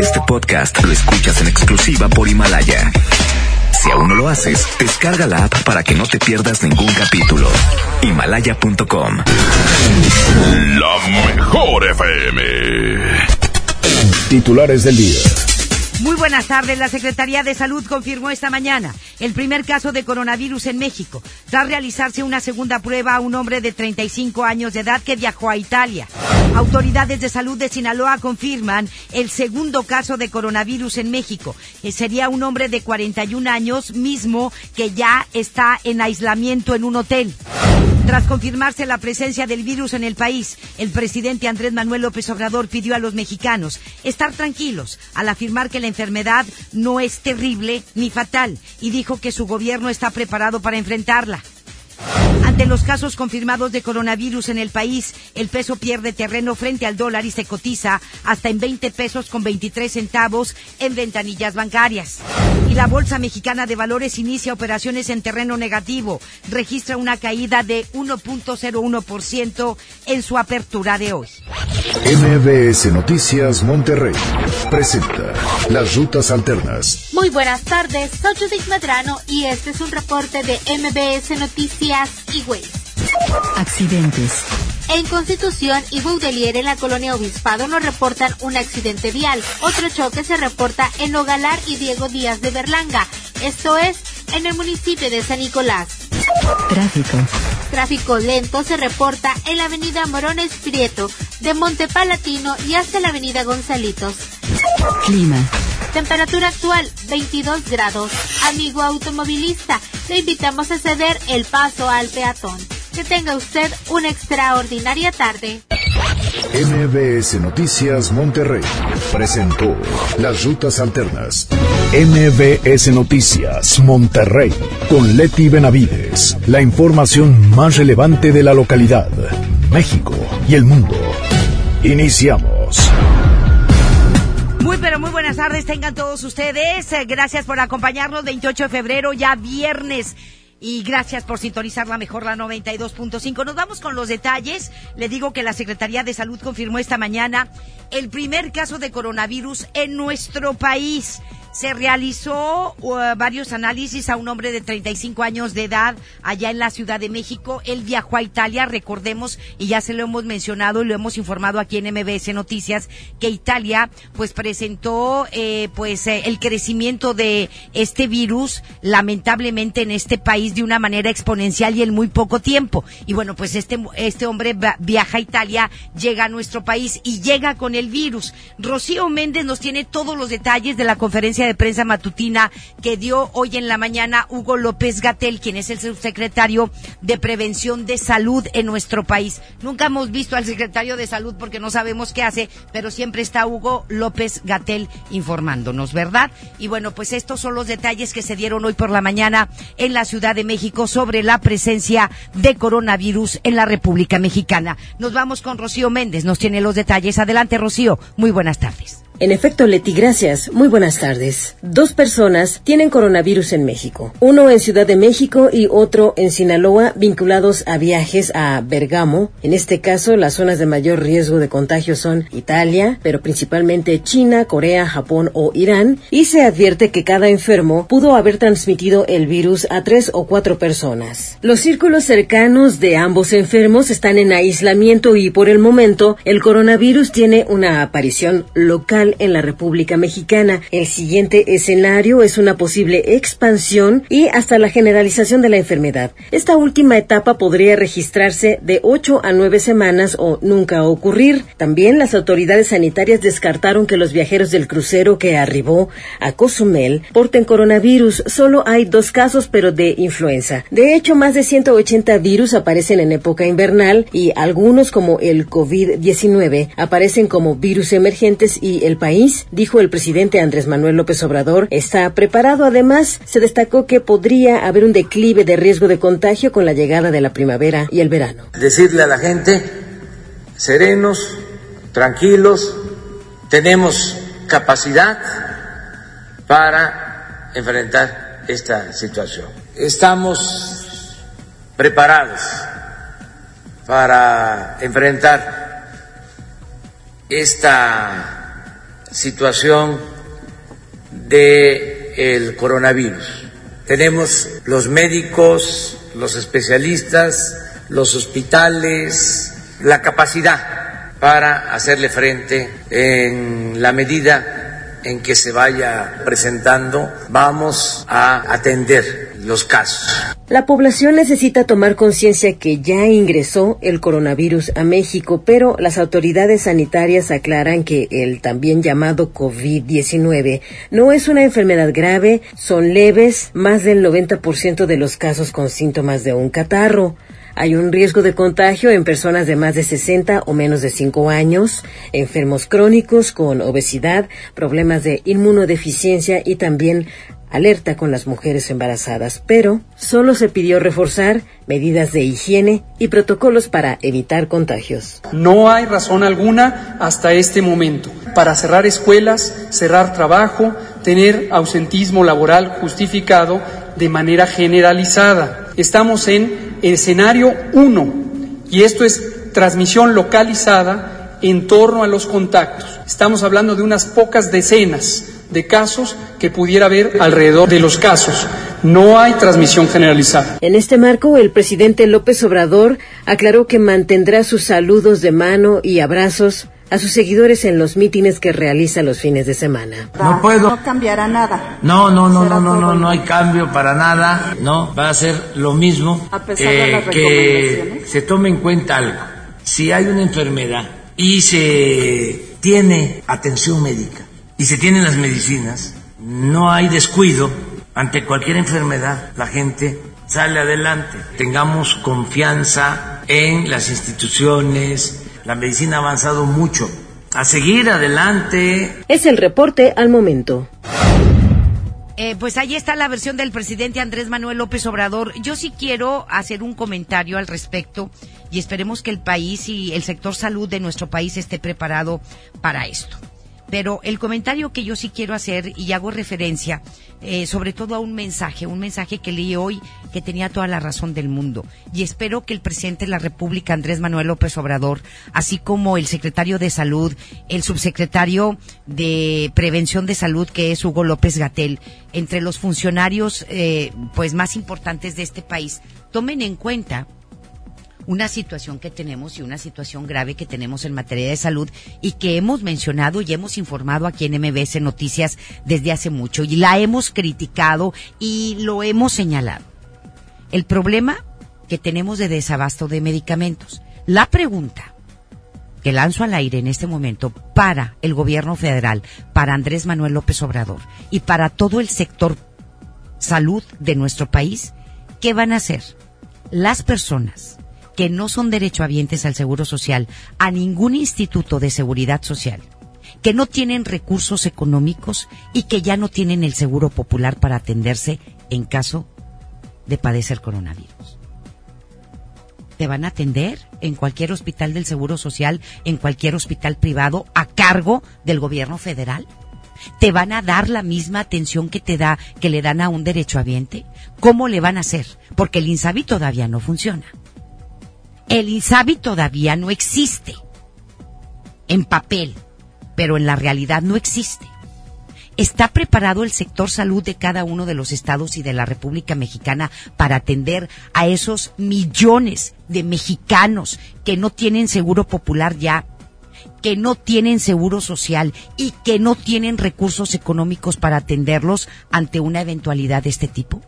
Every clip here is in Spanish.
Este podcast lo escuchas en exclusiva por Himalaya. Si aún no lo haces, descarga la app para que no te pierdas ningún capítulo. Himalaya.com. La mejor FM. Titulares del día. Buenas tardes. La Secretaría de Salud confirmó esta mañana el primer caso de coronavirus en México, tras realizarse una segunda prueba a un hombre de 35 años de edad que viajó a Italia. Autoridades de salud de Sinaloa confirman el segundo caso de coronavirus en México. sería un hombre de 41 años mismo que ya está en aislamiento en un hotel. Tras confirmarse la presencia del virus en el país, el presidente Andrés Manuel López Obrador pidió a los mexicanos estar tranquilos al afirmar que la enfermedad no es terrible ni fatal y dijo que su gobierno está preparado para enfrentarla. Ante los casos confirmados de coronavirus en el país, el peso pierde terreno frente al dólar y se cotiza hasta en 20 pesos con 23 centavos en ventanillas bancarias. Y la Bolsa Mexicana de Valores inicia operaciones en terreno negativo. Registra una caída de 1.01% en su apertura de hoy. MBS Noticias Monterrey presenta Las Rutas Alternas. Muy buenas tardes, soy Judith Medrano y este es un reporte de MBS Noticias y Accidentes. En Constitución y Baudelier en la colonia Obispado nos reportan un accidente vial. Otro choque se reporta en Nogalar y Diego Díaz de Berlanga. Esto es en el municipio de San Nicolás. Tráfico. Tráfico lento se reporta en la avenida Morones Prieto, de Montepalatino y hasta la avenida Gonzalitos. Clima. Temperatura actual 22 grados. Amigo automovilista, le invitamos a ceder el paso al peatón. Que tenga usted una extraordinaria tarde. MBS Noticias Monterrey presentó Las Rutas Alternas. MBS Noticias Monterrey con Leti Benavides. La información más relevante de la localidad, México y el mundo. Iniciamos. Muy buenas tardes tengan todos ustedes. Eh, Gracias por acompañarnos 28 de febrero, ya viernes. Y gracias por sintonizar la mejor, la 92.5. Nos vamos con los detalles. Le digo que la Secretaría de Salud confirmó esta mañana el primer caso de coronavirus en nuestro país. Se realizó uh, varios análisis a un hombre de 35 años de edad allá en la Ciudad de México. Él viajó a Italia, recordemos, y ya se lo hemos mencionado y lo hemos informado aquí en MBS Noticias, que Italia pues presentó eh, pues eh, el crecimiento de este virus lamentablemente en este país de una manera exponencial y en muy poco tiempo. Y bueno, pues este, este hombre viaja a Italia, llega a nuestro país y llega con el virus. Rocío Méndez nos tiene todos los detalles de la conferencia de prensa matutina que dio hoy en la mañana Hugo López Gatel, quien es el subsecretario de Prevención de Salud en nuestro país. Nunca hemos visto al secretario de Salud porque no sabemos qué hace, pero siempre está Hugo López Gatel informándonos, ¿verdad? Y bueno, pues estos son los detalles que se dieron hoy por la mañana en la Ciudad de México sobre la presencia de coronavirus en la República Mexicana. Nos vamos con Rocío Méndez, nos tiene los detalles. Adelante, Rocío. Muy buenas tardes. En efecto, Leti, gracias. Muy buenas tardes. Dos personas tienen coronavirus en México. Uno en Ciudad de México y otro en Sinaloa, vinculados a viajes a Bergamo. En este caso, las zonas de mayor riesgo de contagio son Italia, pero principalmente China, Corea, Japón o Irán. Y se advierte que cada enfermo pudo haber transmitido el virus a tres o cuatro personas. Los círculos cercanos de ambos enfermos están en aislamiento y por el momento el coronavirus tiene una aparición local en la República Mexicana. El siguiente escenario es una posible expansión y hasta la generalización de la enfermedad. Esta última etapa podría registrarse de 8 a 9 semanas o nunca ocurrir. También las autoridades sanitarias descartaron que los viajeros del crucero que arribó a Cozumel porten coronavirus. Solo hay dos casos, pero de influenza. De hecho, más de 180 virus aparecen en época invernal y algunos como el COVID-19 aparecen como virus emergentes y el país, dijo el presidente Andrés Manuel López Obrador, está preparado. Además, se destacó que podría haber un declive de riesgo de contagio con la llegada de la primavera y el verano. decirle a la gente, serenos, tranquilos, tenemos capacidad para enfrentar esta situación. Estamos preparados para enfrentar esta situación de el coronavirus. Tenemos los médicos, los especialistas, los hospitales, la capacidad para hacerle frente en la medida en que se vaya presentando, vamos a atender los casos. La población necesita tomar conciencia que ya ingresó el coronavirus a México, pero las autoridades sanitarias aclaran que el también llamado COVID-19 no es una enfermedad grave, son leves, más del 90% de los casos con síntomas de un catarro. Hay un riesgo de contagio en personas de más de 60 o menos de 5 años, enfermos crónicos con obesidad, problemas de inmunodeficiencia y también alerta con las mujeres embarazadas, pero solo se pidió reforzar medidas de higiene y protocolos para evitar contagios. No hay razón alguna hasta este momento para cerrar escuelas, cerrar trabajo, tener ausentismo laboral justificado de manera generalizada. Estamos en escenario 1 y esto es transmisión localizada en torno a los contactos. Estamos hablando de unas pocas decenas de casos que pudiera haber alrededor de los casos. No hay transmisión generalizada. En este marco, el presidente López Obrador aclaró que mantendrá sus saludos de mano y abrazos a sus seguidores en los mítines que realiza los fines de semana. No puedo. No cambiará nada. No, no, no, no, no, no, no hay cambio para nada. No, va a ser lo mismo. A pesar de las eh, que se tome en cuenta algo. Si hay una enfermedad y se tiene atención médica y se tienen las medicinas, no hay descuido ante cualquier enfermedad. La gente sale adelante. Tengamos confianza en las instituciones, la medicina ha avanzado mucho. A seguir adelante. Es el reporte al momento. Eh, pues ahí está la versión del presidente Andrés Manuel López Obrador. Yo sí quiero hacer un comentario al respecto y esperemos que el país y el sector salud de nuestro país esté preparado para esto. Pero el comentario que yo sí quiero hacer y hago referencia eh, sobre todo a un mensaje, un mensaje que leí hoy que tenía toda la razón del mundo. Y espero que el presidente de la República, Andrés Manuel López Obrador, así como el secretario de Salud, el subsecretario de Prevención de Salud, que es Hugo López Gatel, entre los funcionarios eh, pues más importantes de este país, tomen en cuenta una situación que tenemos y una situación grave que tenemos en materia de salud y que hemos mencionado y hemos informado aquí en MBS Noticias desde hace mucho y la hemos criticado y lo hemos señalado. El problema que tenemos de desabasto de medicamentos. La pregunta que lanzo al aire en este momento para el gobierno federal, para Andrés Manuel López Obrador y para todo el sector salud de nuestro país, ¿qué van a hacer las personas que no son derechohabientes al Seguro Social, a ningún instituto de seguridad social, que no tienen recursos económicos y que ya no tienen el seguro popular para atenderse en caso de padecer coronavirus. Te van a atender en cualquier hospital del Seguro Social, en cualquier hospital privado a cargo del gobierno federal. ¿Te van a dar la misma atención que te da, que le dan a un derechohabiente? ¿Cómo le van a hacer? Porque el INSABI todavía no funciona. El INSABI todavía no existe en papel, pero en la realidad no existe. ¿Está preparado el sector salud de cada uno de los estados y de la República Mexicana para atender a esos millones de mexicanos que no tienen seguro popular ya, que no tienen seguro social y que no tienen recursos económicos para atenderlos ante una eventualidad de este tipo?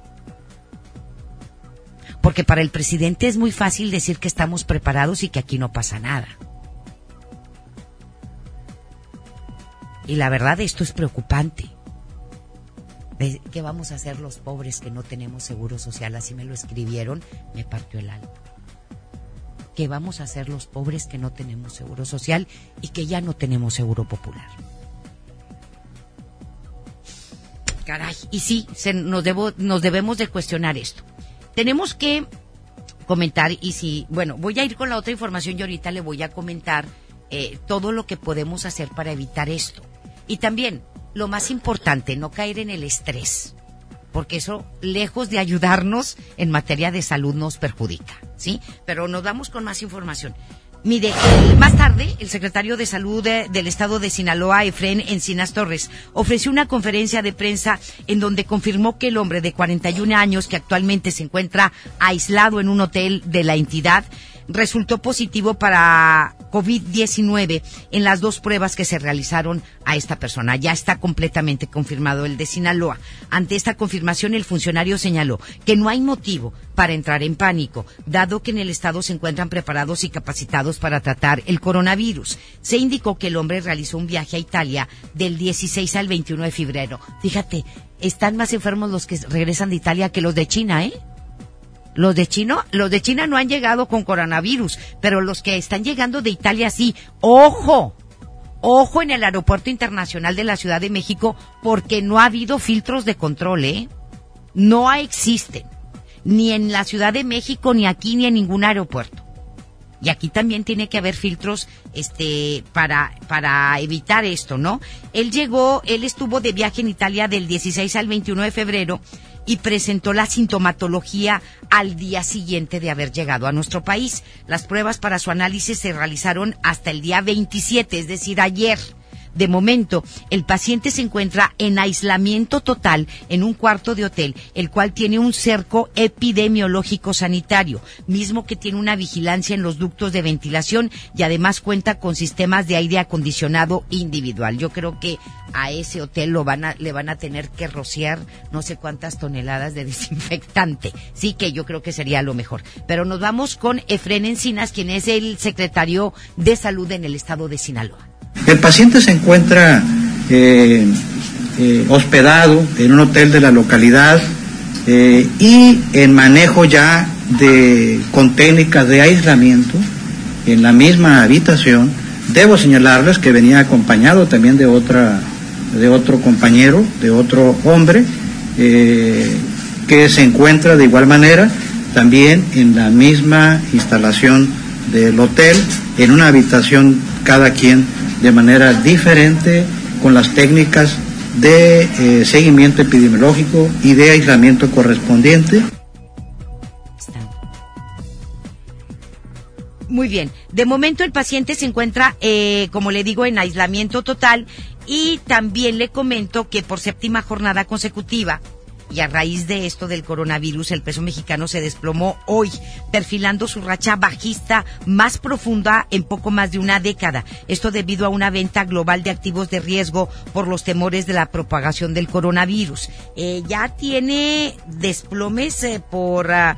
Porque para el presidente es muy fácil decir que estamos preparados y que aquí no pasa nada. Y la verdad esto es preocupante. ¿Qué vamos a hacer los pobres que no tenemos seguro social? Así me lo escribieron, me partió el alma. ¿Qué vamos a hacer los pobres que no tenemos seguro social y que ya no tenemos seguro popular? Caray, y sí, nos, debo, nos debemos de cuestionar esto tenemos que comentar y si, bueno, voy a ir con la otra información y ahorita le voy a comentar eh, todo lo que podemos hacer para evitar esto. Y también, lo más importante, no caer en el estrés, porque eso, lejos de ayudarnos en materia de salud, nos perjudica, ¿sí? Pero nos vamos con más información. Mire, más tarde, el secretario de Salud del Estado de Sinaloa, Efren Encinas Torres, ofreció una conferencia de prensa en donde confirmó que el hombre de 41 años, que actualmente se encuentra aislado en un hotel de la entidad, resultó positivo para COVID-19 en las dos pruebas que se realizaron a esta persona. Ya está completamente confirmado el de Sinaloa. Ante esta confirmación, el funcionario señaló que no hay motivo para entrar en pánico, dado que en el Estado se encuentran preparados y capacitados para tratar el coronavirus. Se indicó que el hombre realizó un viaje a Italia del 16 al 21 de febrero. Fíjate, están más enfermos los que regresan de Italia que los de China, ¿eh? Los de China, los de China no han llegado con coronavirus, pero los que están llegando de Italia sí. Ojo, ojo en el aeropuerto internacional de la Ciudad de México porque no ha habido filtros de control, ¿eh? No existen. Ni en la Ciudad de México, ni aquí, ni en ningún aeropuerto. Y aquí también tiene que haber filtros, este, para, para evitar esto, ¿no? Él llegó, él estuvo de viaje en Italia del 16 al 21 de febrero y presentó la sintomatología al día siguiente de haber llegado a nuestro país. Las pruebas para su análisis se realizaron hasta el día 27, es decir, ayer. De momento, el paciente se encuentra en aislamiento total en un cuarto de hotel, el cual tiene un cerco epidemiológico sanitario, mismo que tiene una vigilancia en los ductos de ventilación y además cuenta con sistemas de aire acondicionado individual. Yo creo que a ese hotel lo van a, le van a tener que rociar no sé cuántas toneladas de desinfectante. Sí que yo creo que sería lo mejor. Pero nos vamos con Efren Encinas, quien es el secretario de salud en el estado de Sinaloa. El paciente se encuentra eh, eh, hospedado en un hotel de la localidad eh, y en manejo ya de con técnicas de aislamiento en la misma habitación. Debo señalarles que venía acompañado también de otra de otro compañero, de otro hombre que se encuentra de igual manera también en la misma instalación del hotel, en una habitación cada quien de manera diferente con las técnicas de eh, seguimiento epidemiológico y de aislamiento correspondiente. Muy bien. De momento el paciente se encuentra, eh, como le digo, en aislamiento total y también le comento que por séptima jornada consecutiva y a raíz de esto del coronavirus el peso mexicano se desplomó hoy, perfilando su racha bajista más profunda en poco más de una década. Esto debido a una venta global de activos de riesgo por los temores de la propagación del coronavirus. Eh, ya tiene desplomes eh, por ah,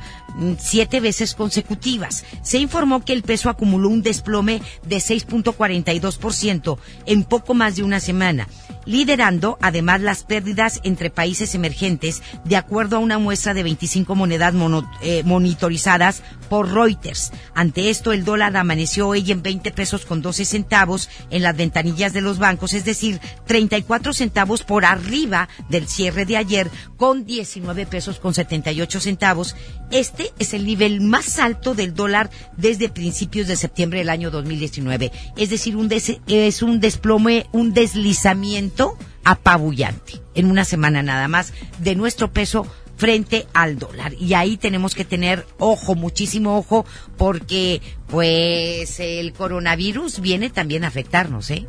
siete veces consecutivas. Se informó que el peso acumuló un desplome de 6.42% en poco más de una semana liderando además las pérdidas entre países emergentes, de acuerdo a una muestra de 25 monedas eh, monitorizadas por Reuters. Ante esto, el dólar amaneció hoy en 20 pesos con 12 centavos en las ventanillas de los bancos, es decir, 34 centavos por arriba del cierre de ayer, con 19 pesos con 78 centavos. Este es el nivel más alto del dólar desde principios de septiembre del año 2019. Es decir, un es un desplome, un deslizamiento apabullante en una semana nada más de nuestro peso frente al dólar. Y ahí tenemos que tener ojo, muchísimo ojo, porque pues el coronavirus viene también a afectarnos, ¿eh?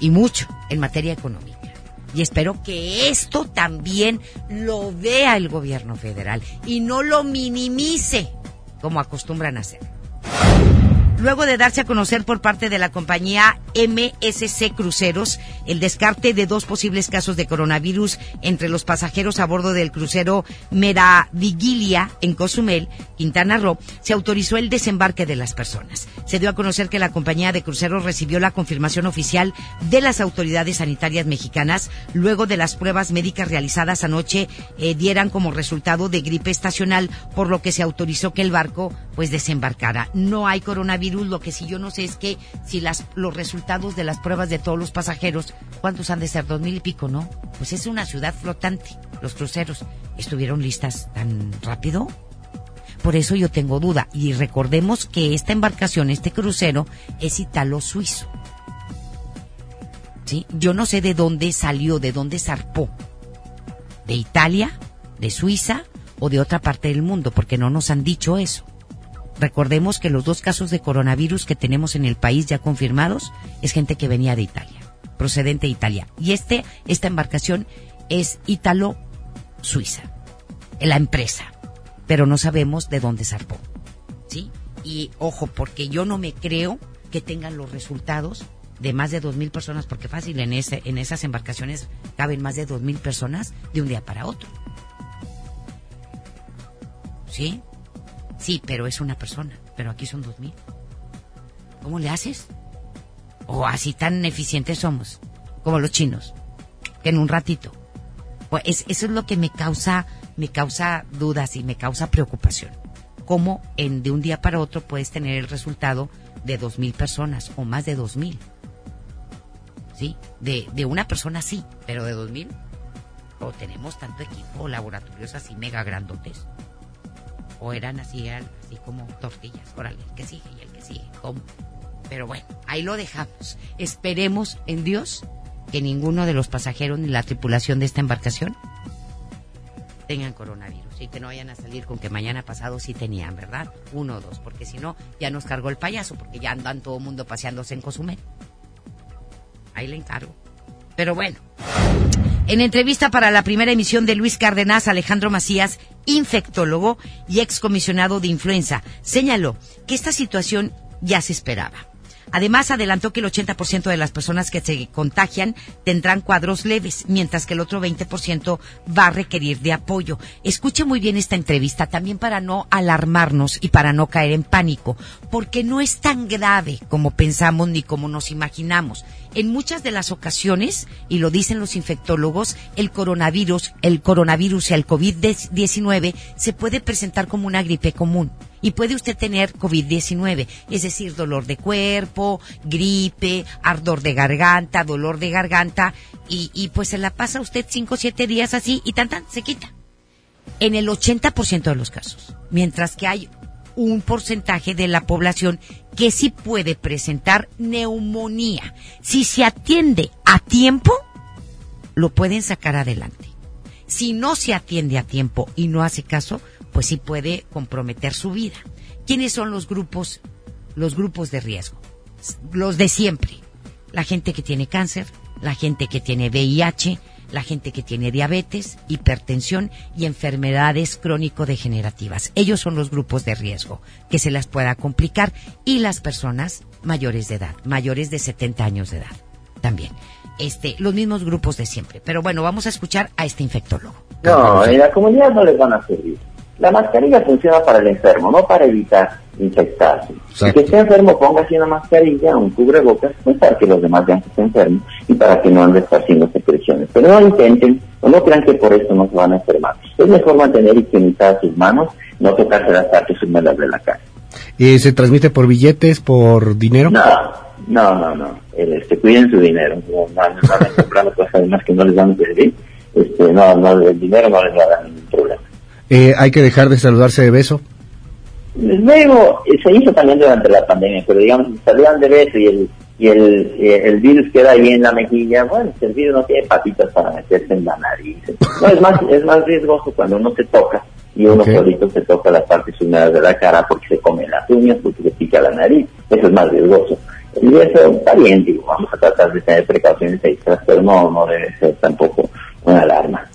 Y mucho en materia económica. Y espero que esto también lo vea el gobierno federal y no lo minimice como acostumbran a hacer luego de darse a conocer por parte de la compañía MSC Cruceros el descarte de dos posibles casos de coronavirus entre los pasajeros a bordo del crucero Meravigilia en Cozumel, Quintana Roo, se autorizó el desembarque de las personas. Se dio a conocer que la compañía de cruceros recibió la confirmación oficial de las autoridades sanitarias mexicanas luego de las pruebas médicas realizadas anoche eh, dieran como resultado de gripe estacional, por lo que se autorizó que el barco pues desembarcara. No hay coronavirus lo que sí yo no sé es que si las, los resultados de las pruebas de todos los pasajeros, ¿cuántos han de ser? Dos mil y pico, ¿no? Pues es una ciudad flotante. Los cruceros estuvieron listas tan rápido. Por eso yo tengo duda. Y recordemos que esta embarcación, este crucero, es italo-suizo. ¿Sí? Yo no sé de dónde salió, de dónde zarpó. ¿De Italia? ¿De Suiza? ¿O de otra parte del mundo? Porque no nos han dicho eso Recordemos que los dos casos de coronavirus que tenemos en el país ya confirmados es gente que venía de Italia, procedente de Italia. Y este, esta embarcación es Ítalo-Suiza, la empresa, pero no sabemos de dónde zarpó. ¿Sí? Y ojo, porque yo no me creo que tengan los resultados de más de dos mil personas, porque fácil, en, ese, en esas embarcaciones caben más de dos mil personas de un día para otro. ¿Sí? Sí, pero es una persona, pero aquí son dos mil. ¿Cómo le haces? O así tan eficientes somos, como los chinos, que en un ratito. Pues eso es lo que me causa, me causa dudas y me causa preocupación. Cómo en de un día para otro puedes tener el resultado de dos mil personas o más de dos mil. ¿Sí? De, de una persona sí, pero de dos mil. O tenemos tanto equipo, laboratorios así mega grandotes o eran así, así como tortillas. Órale, el que sigue y el que sigue. ¿Cómo? Pero bueno, ahí lo dejamos. Esperemos en Dios que ninguno de los pasajeros ni la tripulación de esta embarcación tengan coronavirus y que no vayan a salir con que mañana pasado sí tenían, ¿verdad? Uno o dos, porque si no, ya nos cargó el payaso, porque ya andan todo el mundo paseándose en Cozumel. Ahí le encargo. Pero bueno, en entrevista para la primera emisión de Luis Cárdenas, Alejandro Macías, infectólogo y excomisionado de influenza, señaló que esta situación ya se esperaba. Además, adelantó que el 80% de las personas que se contagian tendrán cuadros leves, mientras que el otro 20% va a requerir de apoyo. Escuche muy bien esta entrevista, también para no alarmarnos y para no caer en pánico, porque no es tan grave como pensamos ni como nos imaginamos. En muchas de las ocasiones, y lo dicen los infectólogos, el coronavirus, el coronavirus y el COVID-19 se puede presentar como una gripe común y puede usted tener COVID-19, es decir, dolor de cuerpo, gripe, ardor de garganta, dolor de garganta, y, pues se la pasa usted 5 o 7 días así y tan tan, se quita. En el 80% de los casos, mientras que hay un porcentaje de la población que sí puede presentar neumonía. Si se atiende a tiempo, lo pueden sacar adelante. Si no se atiende a tiempo y no hace caso, pues sí puede comprometer su vida. ¿Quiénes son los grupos, los grupos de riesgo? Los de siempre. La gente que tiene cáncer, la gente que tiene VIH, la gente que tiene diabetes, hipertensión y enfermedades crónico-degenerativas. Ellos son los grupos de riesgo que se las pueda complicar y las personas mayores de edad, mayores de 70 años de edad también. Este, los mismos grupos de siempre. Pero bueno, vamos a escuchar a este infectólogo. No, en la comunidad no les van a servir. La mascarilla funciona para el enfermo, no para evitar infectarse. Si que esté enfermo, póngase una mascarilla, un cubrebocas, pues para que los demás vean que está enfermo y para que no ande haciendo secreciones. Pero no intenten, o no crean que por eso no se van a enfermar. Es mejor mantener higienizadas sus manos, no tocarse las partes húmedas de la cara. ¿Y se transmite por billetes, por dinero? No, no, no, no. Este, cuiden su dinero. No, no, no comprando cosas además que no les van a servir. Este, no, no, el dinero no les va a dar ningún problema. Eh, hay que dejar de saludarse de beso. Luego, eh, se hizo también durante la pandemia, pero digamos, si saludan de beso y el y el, eh, el virus queda ahí en la mejilla, bueno, el virus no tiene patitas para meterse en la nariz. No, es más, es más riesgoso cuando uno se toca y uno solito se toca las partes húmedas de la cara porque se come las uñas, porque se pica la nariz, eso es más riesgoso. Y eso está bien, digo, vamos a tratar de tener precauciones extras, pero no, no debe ser tampoco una alarma.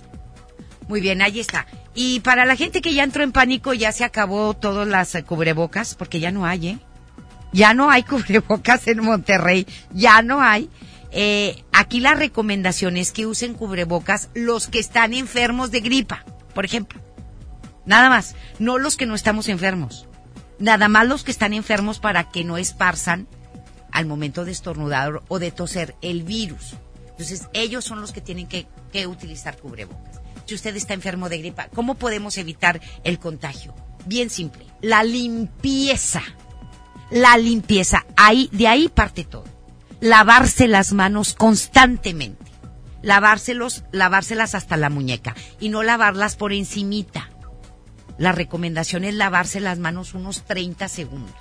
Muy bien, ahí está. Y para la gente que ya entró en pánico, ya se acabó todas las eh, cubrebocas, porque ya no hay, ¿eh? Ya no hay cubrebocas en Monterrey, ya no hay. Eh, aquí la recomendación es que usen cubrebocas los que están enfermos de gripa, por ejemplo. Nada más, no los que no estamos enfermos. Nada más los que están enfermos para que no esparzan al momento de estornudar o de toser el virus. Entonces, ellos son los que tienen que, que utilizar cubrebocas si usted está enfermo de gripa, ¿cómo podemos evitar el contagio? Bien simple, la limpieza. La limpieza, ahí, de ahí parte todo. Lavarse las manos constantemente. Lavárselos, lavárselas hasta la muñeca y no lavarlas por encimita. La recomendación es lavarse las manos unos 30 segundos.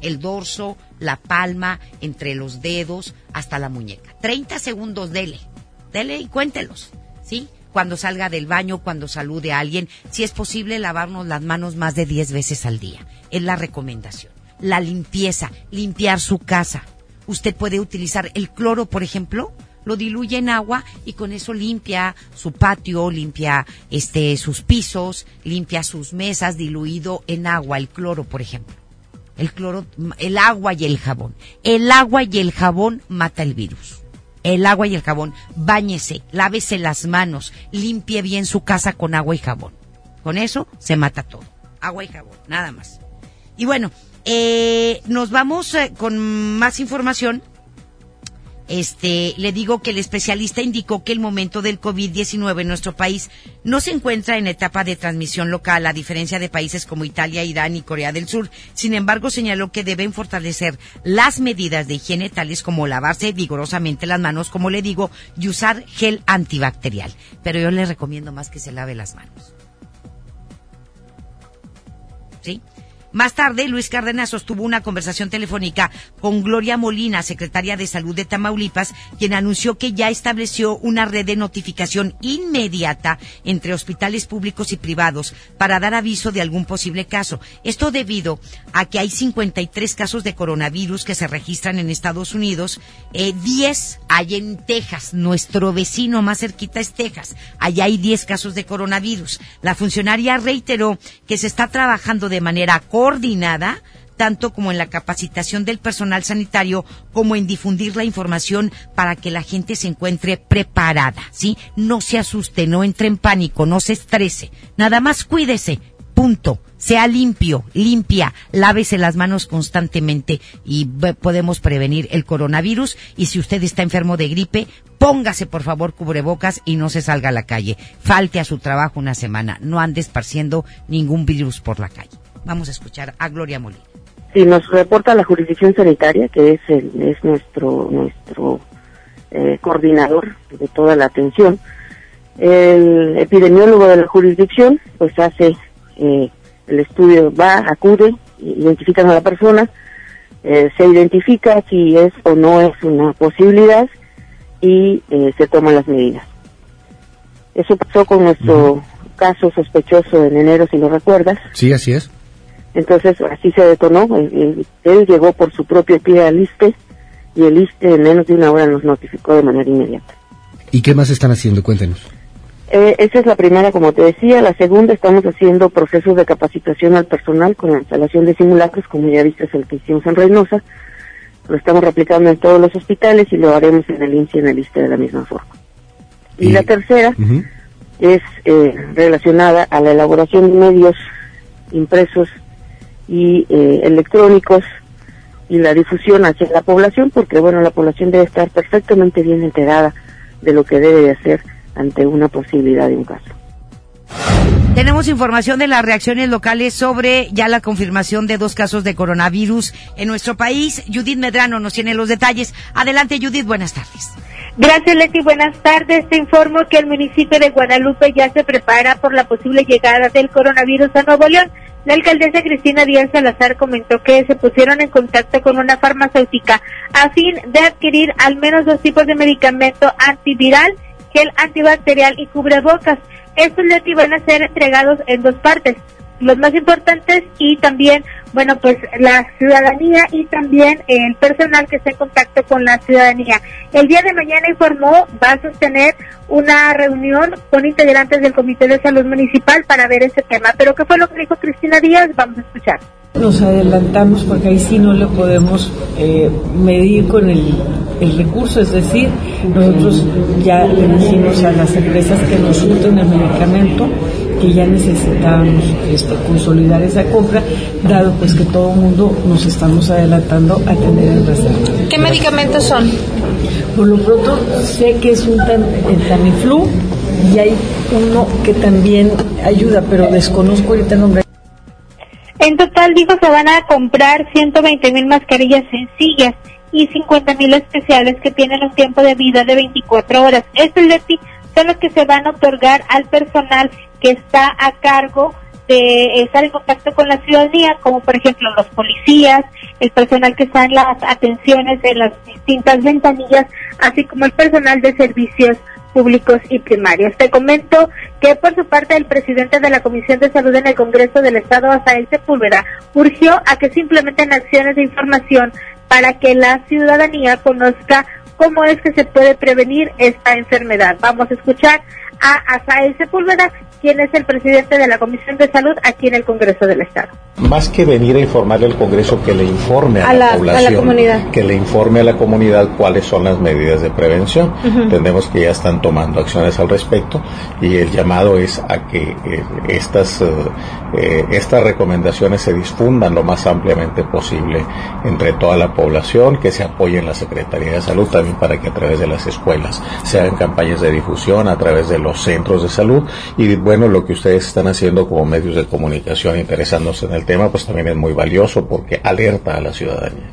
El dorso, la palma, entre los dedos, hasta la muñeca. 30 segundos, dele. Dele y cuéntelos. ¿Sí? Cuando salga del baño, cuando salude a alguien, si es posible lavarnos las manos más de 10 veces al día. es la recomendación. La limpieza, limpiar su casa. Usted puede utilizar el cloro, por ejemplo, lo diluye en agua y con eso limpia su patio, limpia este sus pisos, limpia sus mesas diluido en agua, el cloro, por ejemplo. El cloro, el agua y el jabón. El agua y el jabón mata el virus. El agua y el jabón. Báñese, lávese las manos, limpie bien su casa con agua y jabón. Con eso se mata todo. Agua y jabón, nada más. Y bueno, eh, nos vamos eh, con más información este, le digo que el especialista indicó que el momento del COVID-19 en nuestro país no se encuentra en etapa de transmisión local, a diferencia de países como Italia, Irán y Corea del Sur. Sin embargo, señaló que deben fortalecer las medidas de higiene tales como lavarse vigorosamente las manos, como le digo, y usar gel antibacterial. Pero yo le recomiendo más que se lave las manos. ¿Sí? Más tarde, Luis Cárdenas sostuvo una conversación telefónica con Gloria Molina, secretaria de Salud de Tamaulipas, quien anunció que ya estableció una red de notificación inmediata entre hospitales públicos y privados para dar aviso de algún posible caso. Esto debido a que hay 53 casos de coronavirus que se registran en Estados Unidos, eh, 10 hay en Texas, nuestro vecino más cerquita es Texas, allá hay 10 casos de coronavirus. La funcionaria reiteró que se está trabajando de manera coordinada tanto como en la capacitación del personal sanitario como en difundir la información para que la gente se encuentre preparada, ¿sí? No se asuste, no entre en pánico, no se estrese, nada más cuídese, punto. Sea limpio, limpia, lávese las manos constantemente y podemos prevenir el coronavirus. Y si usted está enfermo de gripe, póngase por favor cubrebocas y no se salga a la calle. Falte a su trabajo una semana. No ande esparciendo ningún virus por la calle. Vamos a escuchar a Gloria Molina. Sí, nos reporta la jurisdicción sanitaria, que es, el, es nuestro, nuestro eh, coordinador de toda la atención. El epidemiólogo de la jurisdicción, pues hace eh, el estudio, va, acude, identifican a la persona, eh, se identifica si es o no es una posibilidad y se toman las medidas. Eso pasó con nuestro caso sospechoso en enero, si lo recuerdas. Sí, así es. Entonces así se detonó. Él, llegó por su propio pie al ISTE y el ISTE en menos de una hora nos notificó de manera inmediata. ¿Y qué más están haciendo? Cuéntenos. Eh, esa es la primera, como te decía. La segunda, estamos haciendo procesos de capacitación al personal con la instalación de simulacros, como ya viste, es el que hicimos en Reynosa. Lo estamos replicando en todos los hospitales y lo haremos en el INSI y en el ISTE de la misma forma. Y, la tercera es eh, relacionada a la elaboración de medios impresos y eh, electrónicos y la difusión hacia la población, porque bueno, la población debe estar perfectamente bien enterada de lo que debe de hacer ante una posibilidad de un caso. Tenemos información de las reacciones locales sobre ya la confirmación de dos casos de coronavirus en nuestro país. Judith Medrano nos tiene los detalles. Adelante, Judith, buenas tardes. Gracias, Leti. Buenas tardes. Te informo que el municipio de Guadalupe ya se prepara por la posible llegada del coronavirus a Nuevo León. La alcaldesa Cristina Díaz Salazar comentó que se pusieron en contacto con una farmacéutica a fin de adquirir al menos dos tipos de medicamento antiviral, gel antibacterial y cubrebocas. Estos Leti van a ser entregados en dos partes los más importantes y también, bueno, pues la ciudadanía y también el personal que está en contacto con la ciudadanía. El día de mañana informó, va a sostener una reunión con integrantes del Comité de Salud Municipal para ver ese tema. Pero ¿qué fue lo que dijo Cristina Díaz? Vamos a escuchar. Nos adelantamos porque ahí sí no le podemos eh, medir con el, el, recurso, es decir, nosotros ya le decimos a las empresas que nos surten el medicamento que ya necesitábamos este, consolidar esa compra, dado pues que todo el mundo nos estamos adelantando a tener el reserva. ¿Qué medicamentos son? Por lo pronto sé que es un Tamiflu y hay uno que también ayuda, pero desconozco ahorita el nombre. En total, dijo, se van a comprar 120 mil mascarillas sencillas y 50 mil especiales que tienen un tiempo de vida de 24 horas. Estos son los que se van a otorgar al personal que está a cargo de estar en contacto con la ciudadanía, como por ejemplo los policías, el personal que está en las atenciones de las distintas ventanillas, así como el personal de servicios públicos y primarios. Te comento que por su parte el presidente de la Comisión de Salud en el Congreso del Estado, Asael Sepúlveda, urgió a que se implementen acciones de información para que la ciudadanía conozca cómo es que se puede prevenir esta enfermedad. Vamos a escuchar a Asael Sepúlveda, quien es el presidente de la Comisión de Salud aquí en el Congreso del Estado. Más que venir a informarle al Congreso, que le informe a, la, población, comunidad. que le informe a la comunidad cuáles son las medidas de prevención. Entendemos que ya están tomando acciones al respecto y el llamado es a que eh, estas, eh, eh, estas recomendaciones se difundan lo más ampliamente posible entre toda la población, que se apoye en la Secretaría de Salud también para que a través de las escuelas se hagan campañas de difusión, a través de los centros de salud y bueno, lo que ustedes están haciendo como medios de comunicación interesándose en el tema, pues también es muy valioso porque alerta a la ciudadanía.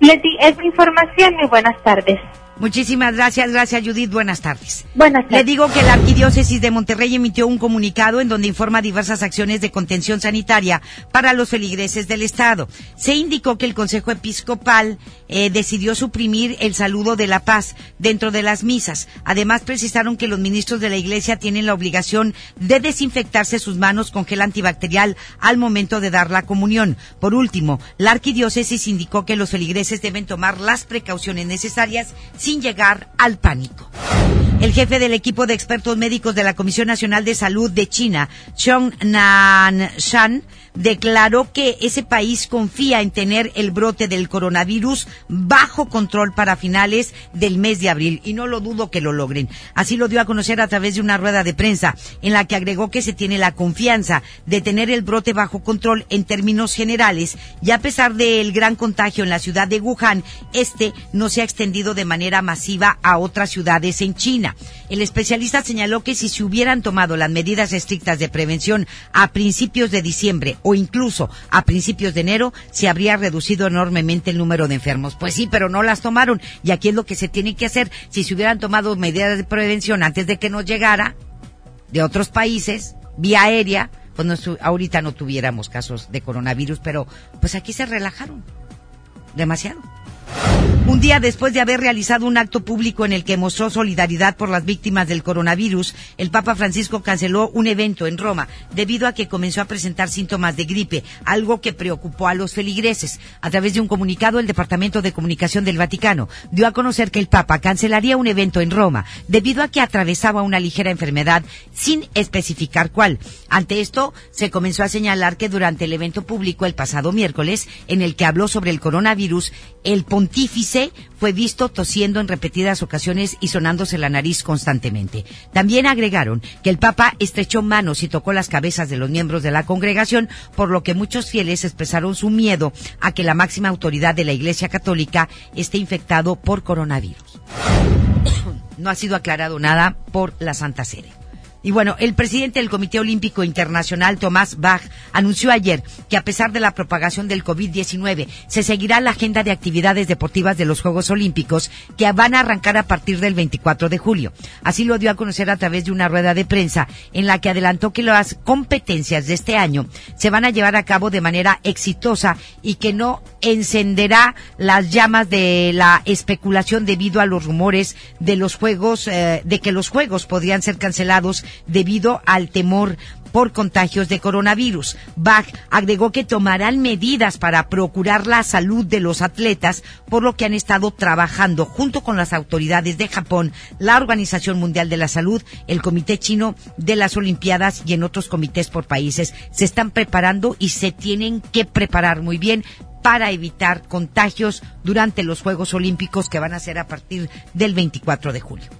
Leti, es mi información y buenas tardes. Muchísimas gracias, gracias Judith. Buenas tardes. Buenas tardes. Le digo que la Arquidiócesis de Monterrey emitió un comunicado en donde informa diversas acciones de contención sanitaria para los feligreses del Estado. Se indicó que el Consejo Episcopal eh, decidió suprimir el saludo de la paz dentro de las misas. Además, precisaron que los ministros de la Iglesia tienen la obligación de desinfectarse sus manos con gel antibacterial al momento de dar la comunión. Por último, la Arquidiócesis indicó que los feligreses deben tomar las precauciones necesarias sin llegar al pánico. El jefe del equipo de expertos médicos de la Comisión Nacional de Salud de China, Chong Nanshan, declaró que ese país confía en tener el brote del coronavirus bajo control para finales del mes de abril y no lo dudo que lo logren. Así lo dio a conocer a través de una rueda de prensa en la que agregó que se tiene la confianza de tener el brote bajo control en términos generales y a pesar del gran contagio en la ciudad de Wuhan, este no se ha extendido de manera masiva a otras ciudades en China. El especialista señaló que si se hubieran tomado las medidas estrictas de prevención a principios de diciembre o incluso a principios de enero se habría reducido enormemente el número de enfermos. Pues sí, pero no las tomaron. Y aquí es lo que se tiene que hacer. Si se hubieran tomado medidas de prevención antes de que nos llegara de otros países, vía aérea, pues no, ahorita no tuviéramos casos de coronavirus, pero pues aquí se relajaron demasiado. Un día después de haber realizado un acto público en el que mostró solidaridad por las víctimas del coronavirus, el Papa Francisco canceló un evento en Roma debido a que comenzó a presentar síntomas de gripe, algo que preocupó a los feligreses. A través de un comunicado, el Departamento de Comunicación del Vaticano dio a conocer que el Papa cancelaría un evento en Roma debido a que atravesaba una ligera enfermedad sin especificar cuál. Ante esto, se comenzó a señalar que durante el evento público el pasado miércoles, en el que habló sobre el coronavirus, el pontífice fue visto tosiendo en repetidas ocasiones y sonándose la nariz constantemente. También agregaron que el Papa estrechó manos y tocó las cabezas de los miembros de la congregación, por lo que muchos fieles expresaron su miedo a que la máxima autoridad de la Iglesia Católica esté infectado por coronavirus. no ha sido aclarado nada por la Santa Sede. Y bueno, el presidente del Comité Olímpico Internacional, Tomás Bach, anunció ayer que a pesar de la propagación del COVID-19, se seguirá la agenda de actividades deportivas de los Juegos Olímpicos que van a arrancar a partir del 24 de julio. Así lo dio a conocer a través de una rueda de prensa en la que adelantó que las competencias de este año se van a llevar a cabo de manera exitosa y que no encenderá las llamas de la especulación debido a los rumores de los juegos, eh, de que los juegos podrían ser cancelados debido al temor por contagios de coronavirus. Bach agregó que tomarán medidas para procurar la salud de los atletas, por lo que han estado trabajando junto con las autoridades de Japón, la Organización Mundial de la Salud, el Comité Chino de las Olimpiadas y en otros comités por países. Se están preparando y se tienen que preparar muy bien para evitar contagios durante los Juegos Olímpicos que van a ser a partir del 24 de julio.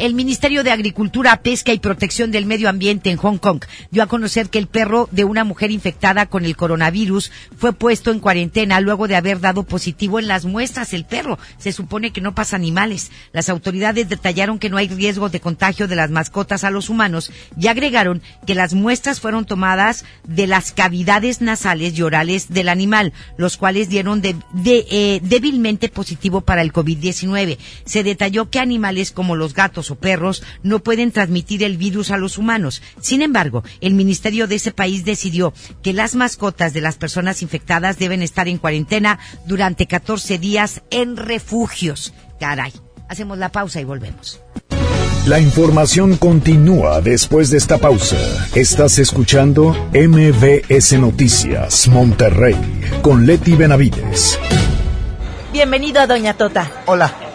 El Ministerio de Agricultura, Pesca y Protección del Medio Ambiente en Hong Kong dio a conocer que el perro de una mujer infectada con el coronavirus fue puesto en cuarentena luego de haber dado positivo en las muestras. El perro se supone que no pasa animales. Las autoridades detallaron que no hay riesgo de contagio de las mascotas a los humanos y agregaron que las muestras fueron tomadas de las cavidades nasales y orales del animal, los cuales dieron de, eh, débilmente positivo para el COVID-19. Se detalló que animales como los gatos o perros no pueden transmitir el virus a los humanos. Sin embargo, el ministerio de ese país decidió que las mascotas de las personas infectadas deben estar en cuarentena durante 14 días en refugios. Caray. Hacemos la pausa y volvemos. La información continúa después de esta pausa. Estás escuchando MBS Noticias Monterrey con Leti Benavides. Bienvenido a Doña Tota. Hola.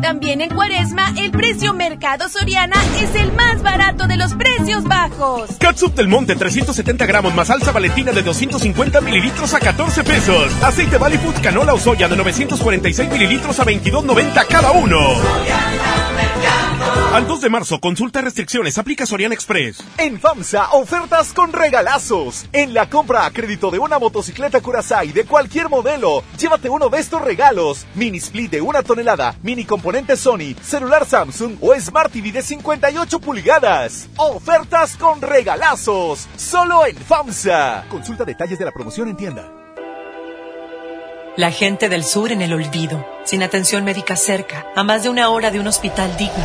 También en Cuaresma, el precio Mercado Soriana es el más barato de los precios bajos. Catsup del Monte 370 gramos más salsa valentina de 250 mililitros a 14 pesos. Aceite Valley canola o soya de 946 mililitros a 22.90 cada uno. Al 2 de marzo, consulta restricciones, aplica Soriana Express. En FAMSA, ofertas con regalazos. En la compra a crédito de una motocicleta Curaçao de cualquier modelo, llévate uno de estos regalos. Mini split de una tonelada, mini componente Sony, celular Samsung o Smart TV de 58 pulgadas. Ofertas con regalazos. Solo en FAMSA. Consulta detalles de la promoción en tienda. La gente del sur en el olvido, sin atención médica cerca, a más de una hora de un hospital digno.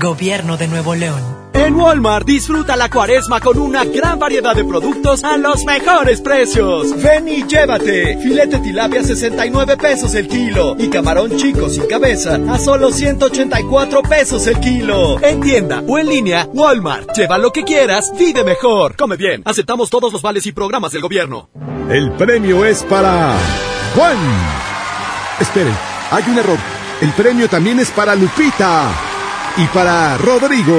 Gobierno de Nuevo León. En Walmart disfruta la cuaresma con una gran variedad de productos a los mejores precios. Ven y llévate. Filete tilapia 69 pesos el kilo y camarón chico sin cabeza a solo 184 pesos el kilo. En tienda o en línea, Walmart. Lleva lo que quieras, vive mejor. Come bien. Aceptamos todos los vales y programas del gobierno. El premio es para Juan. Esperen, hay un error. El premio también es para Lupita y para Rodrigo.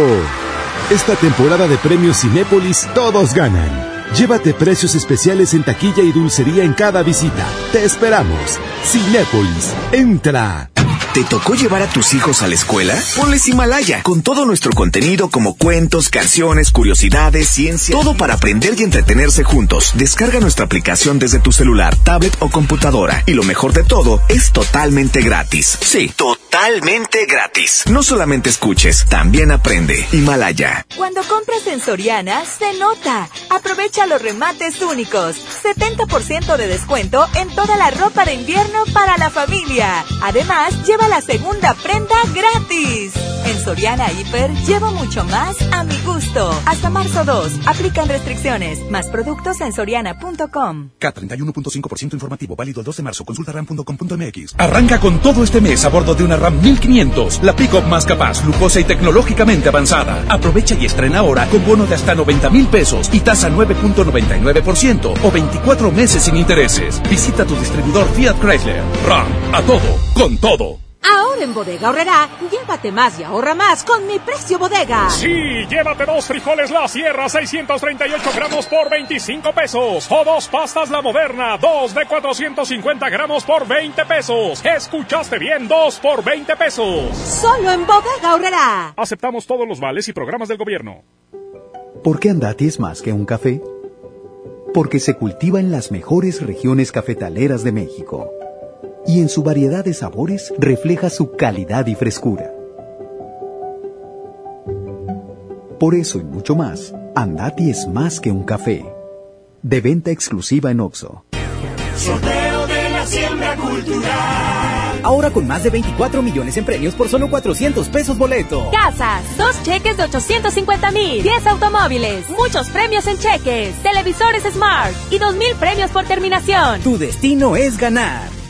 Esta temporada de premios Cinépolis todos ganan. Llévate precios especiales en taquilla y dulcería en cada visita. Te esperamos. Cinépolis, entra. ¿Te tocó llevar a tus hijos a la escuela? Ponles Himalaya, con todo nuestro contenido como cuentos, canciones, curiosidades, ciencia, todo para aprender y entretenerse juntos. Descarga nuestra aplicación desde tu celular, tablet o computadora. Y lo mejor de todo, es totalmente gratis. Sí, totalmente gratis. No solamente escuches, también aprende. Himalaya. Cuando compras en Soriana, se nota. Aprovecha los remates únicos. 70% de descuento en toda la ropa de invierno para la familia. Además, lleva la segunda prenda gratis. En Soriana Hiper llevo mucho más a mi gusto. Hasta marzo 2. Aplican restricciones. Más productos en soriana.com. K31.5% informativo. Válido el 2 de marzo. Consulta ram.com.mx. Arranca con todo este mes a bordo de una RAM 1500. La pick-up más capaz, lujosa y tecnológicamente avanzada. Aprovecha y estrena ahora con bono de hasta 90 mil pesos y tasa 9.99% o 24 meses sin intereses. Visita tu distribuidor Fiat Chrysler. RAM. A todo. Con todo. Ahora en Bodega Horrera, llévate más y ahorra más con mi precio bodega. Sí, llévate dos frijoles La Sierra 638 gramos por 25 pesos. O dos pastas La Moderna, dos de 450 gramos por 20 pesos. Escuchaste bien, dos por 20 pesos. Solo en Bodega Horrera. Aceptamos todos los vales y programas del gobierno. ¿Por qué Andati es más que un café? Porque se cultiva en las mejores regiones cafetaleras de México y en su variedad de sabores refleja su calidad y frescura. Por eso y mucho más, Andati es más que un café. De venta exclusiva en Oxo. Sorteo de la siembra cultural. Ahora con más de 24 millones en premios por solo 400 pesos boleto. Casas, dos cheques de 850 mil, 10 automóviles, muchos premios en cheques, televisores Smart y 2 mil premios por terminación. Tu destino es ganar.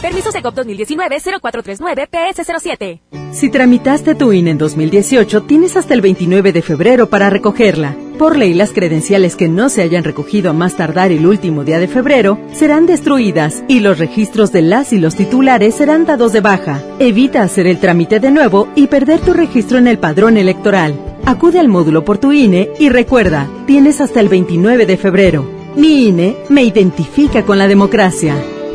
Permiso SECOP 2019-0439-PS07. Si tramitaste tu INE en 2018, tienes hasta el 29 de febrero para recogerla. Por ley, las credenciales que no se hayan recogido a más tardar el último día de febrero serán destruidas y los registros de las y los titulares serán dados de baja. Evita hacer el trámite de nuevo y perder tu registro en el padrón electoral. Acude al módulo por tu INE y recuerda, tienes hasta el 29 de febrero. Mi INE me identifica con la democracia.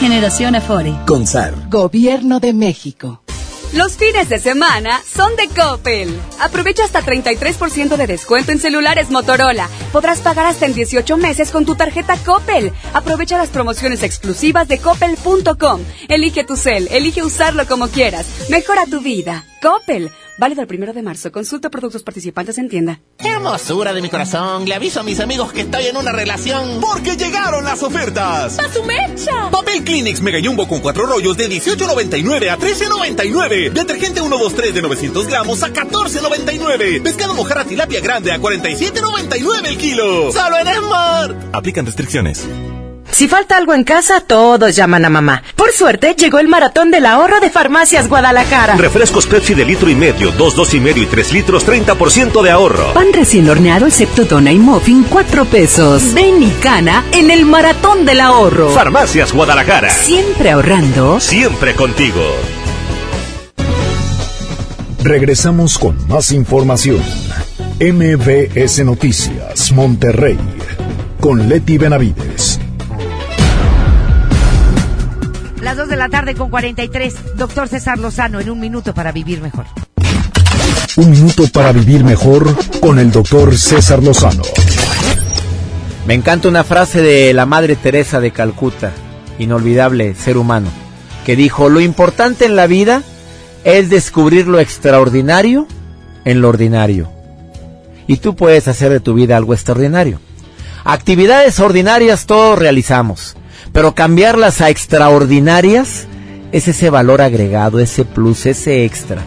Generación Afore. Consar. Gobierno de México. Los fines de semana son de Coppel. Aprovecha hasta 33% de descuento en celulares Motorola. Podrás pagar hasta en 18 meses con tu tarjeta Coppel. Aprovecha las promociones exclusivas de coppel.com. Elige tu cel, elige usarlo como quieras. Mejora tu vida. Coppel. Válido el primero de marzo. Consulta productos participantes en tienda. Hermosura de mi corazón. Le aviso a mis amigos que estoy en una relación. Porque llegaron las ofertas. ¡A su mecha! Papel Kleenex Mega Jumbo con cuatro rollos de 18.99 a 13.99. Detergente 123 de 900 gramos a 14.99. Pescado mojarra tilapia grande a 47.99 el kilo. Solo en Esmar. Aplican restricciones. Si falta algo en casa, todos llaman a mamá. Por suerte, llegó el maratón del ahorro de Farmacias Guadalajara. Refrescos Pepsi de litro y medio, dos, dos y medio y tres litros, 30% de ahorro. Pan recién horneado, excepto dona y muffin, cuatro pesos. Ven y cana en el maratón del ahorro. Farmacias Guadalajara. Siempre ahorrando. Siempre contigo. Regresamos con más información. MBS Noticias, Monterrey, con Leti Benavides. Las 2 de la tarde con 43. Doctor César Lozano, en un minuto para vivir mejor. Un minuto para vivir mejor con el doctor César Lozano. Me encanta una frase de la Madre Teresa de Calcuta, inolvidable ser humano, que dijo, lo importante en la vida es descubrir lo extraordinario en lo ordinario. Y tú puedes hacer de tu vida algo extraordinario. Actividades ordinarias todos realizamos, pero cambiarlas a extraordinarias es ese valor agregado, ese plus, ese extra.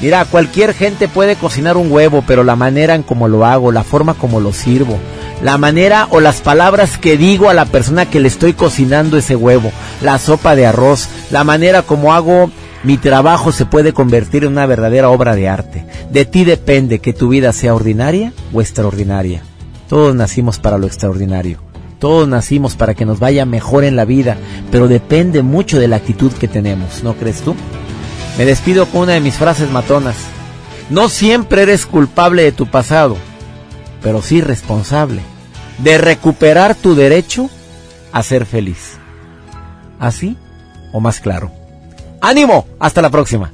Mira, cualquier gente puede cocinar un huevo, pero la manera en cómo lo hago, la forma como lo sirvo, la manera o las palabras que digo a la persona que le estoy cocinando ese huevo, la sopa de arroz, la manera como hago mi trabajo se puede convertir en una verdadera obra de arte. De ti depende que tu vida sea ordinaria o extraordinaria. Todos nacimos para lo extraordinario. Todos nacimos para que nos vaya mejor en la vida, pero depende mucho de la actitud que tenemos, ¿no crees tú? Me despido con una de mis frases matonas. No siempre eres culpable de tu pasado, pero sí responsable de recuperar tu derecho a ser feliz. ¿Así o más claro? ¡Ánimo! Hasta la próxima.